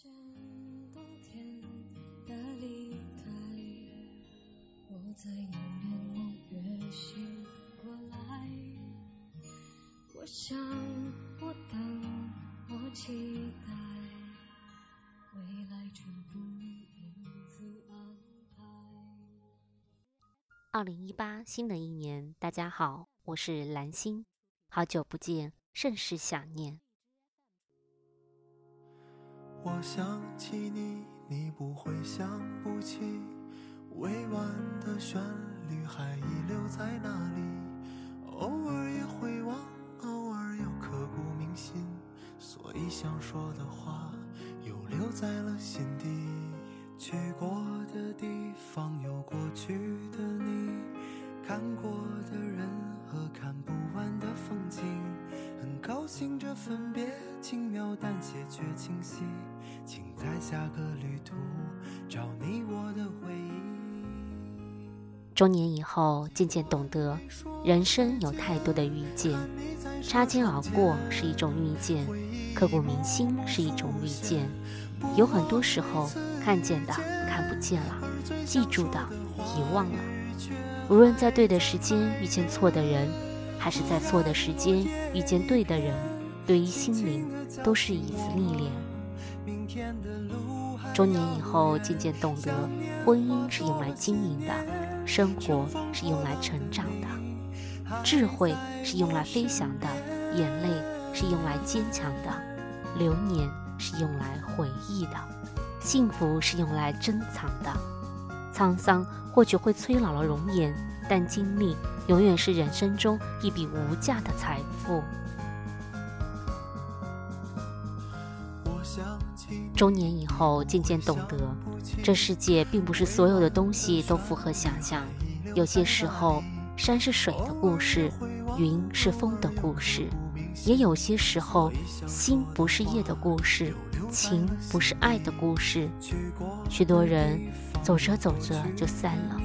见冬天的离开，我在有年某月醒过来。我想，我等，我期待，未来全部因此安排。二零一八新的一年，大家好，我是蓝心，好久不见，甚是想念。我想起你，你不会想不起，委婉的旋律还遗留在那里，偶尔也会忘，偶尔又刻骨铭心，所以想说的话又留在了心底。很高兴这分别轻描淡写却清晰，请在下个旅途找你我的回忆。中年以后，渐渐懂得，人生有太多的遇见，擦肩而过是一种遇见，刻骨铭心是一种遇见。有很多时候，看见的看不见了，记住的遗忘了。无论在对的时间遇见错的人，还是在错的时间遇见对的人，对于心灵都是一次历练。中年以后，渐渐懂得，婚姻是用来经营的，生活是用来成长的，智慧是用来飞翔的，眼泪是用来坚强的，流年是用来回忆的，幸福是用来珍藏的。沧桑或许会催老了容颜，但经历永远是人生中一笔无价的财富。中年以后，渐渐懂得，这世界并不是所有的东西都符合想象。有些时候，山是水的故事，云是风的故事；也有些时候，心不是夜的故事，情不是爱的故事。许多人走着走着就散了，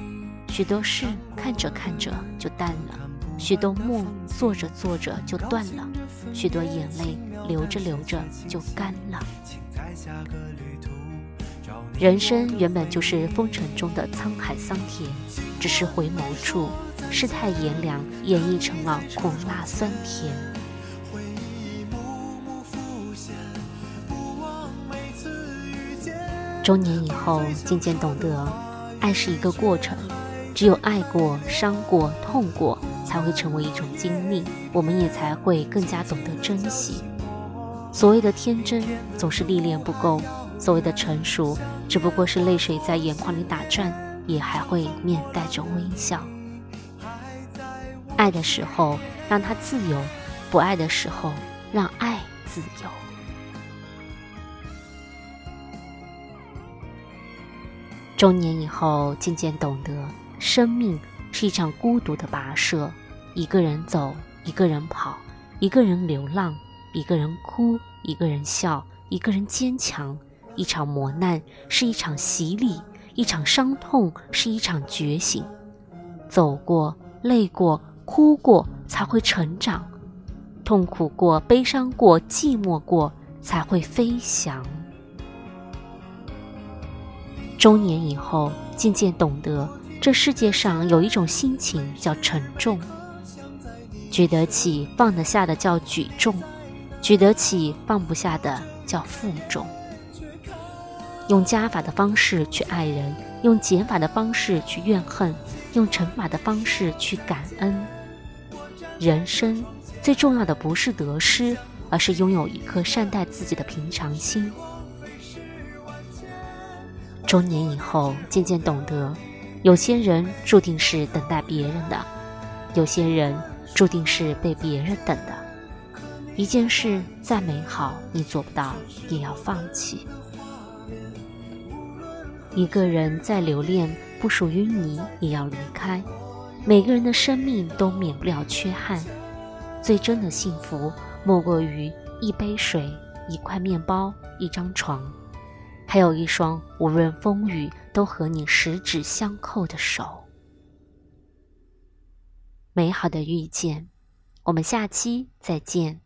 许多事看着看着就淡了，许多梦做着做着就断了，许多眼泪流着流着就干了。人生原本就是风尘中的沧海桑田，只是回眸处，世态炎凉演绎成了苦辣酸甜。回忆一幕幕浮现，不忘每次遇见。中年以后，渐渐懂得，爱是一个过程，只有爱过、伤过、痛过，才会成为一种经历，我们也才会更加懂得珍惜。所谓的天真，总是历练不够；所谓的成熟，只不过是泪水在眼眶里打转，也还会面带着微笑。爱的时候，让它自由；不爱的时候，让爱自由。中年以后，渐渐懂得，生命是一场孤独的跋涉，一个人走，一个人跑，一个人流浪，一个人哭，一个人笑，一个人坚强。一场磨难是一场洗礼，一场伤痛是一场觉醒。走过，累过，哭过，才会成长；痛苦过，悲伤过，寂寞过，才会飞翔。中年以后，渐渐懂得，这世界上有一种心情叫沉重。举得起放得下的叫举重，举得起放不下的叫负重。用加法的方式去爱人，用减法的方式去怨恨，用乘法的方式去感恩。人生最重要的不是得失，而是拥有一颗善待自己的平常心。中年以后，渐渐懂得，有些人注定是等待别人的，有些人注定是被别人等的。一件事再美好，你做不到，也要放弃。一个人再留恋，不属于你，也要离开。每个人的生命都免不了缺憾，最真的幸福，莫过于一杯水、一块面包、一张床，还有一双无论风雨都和你十指相扣的手。美好的遇见，我们下期再见。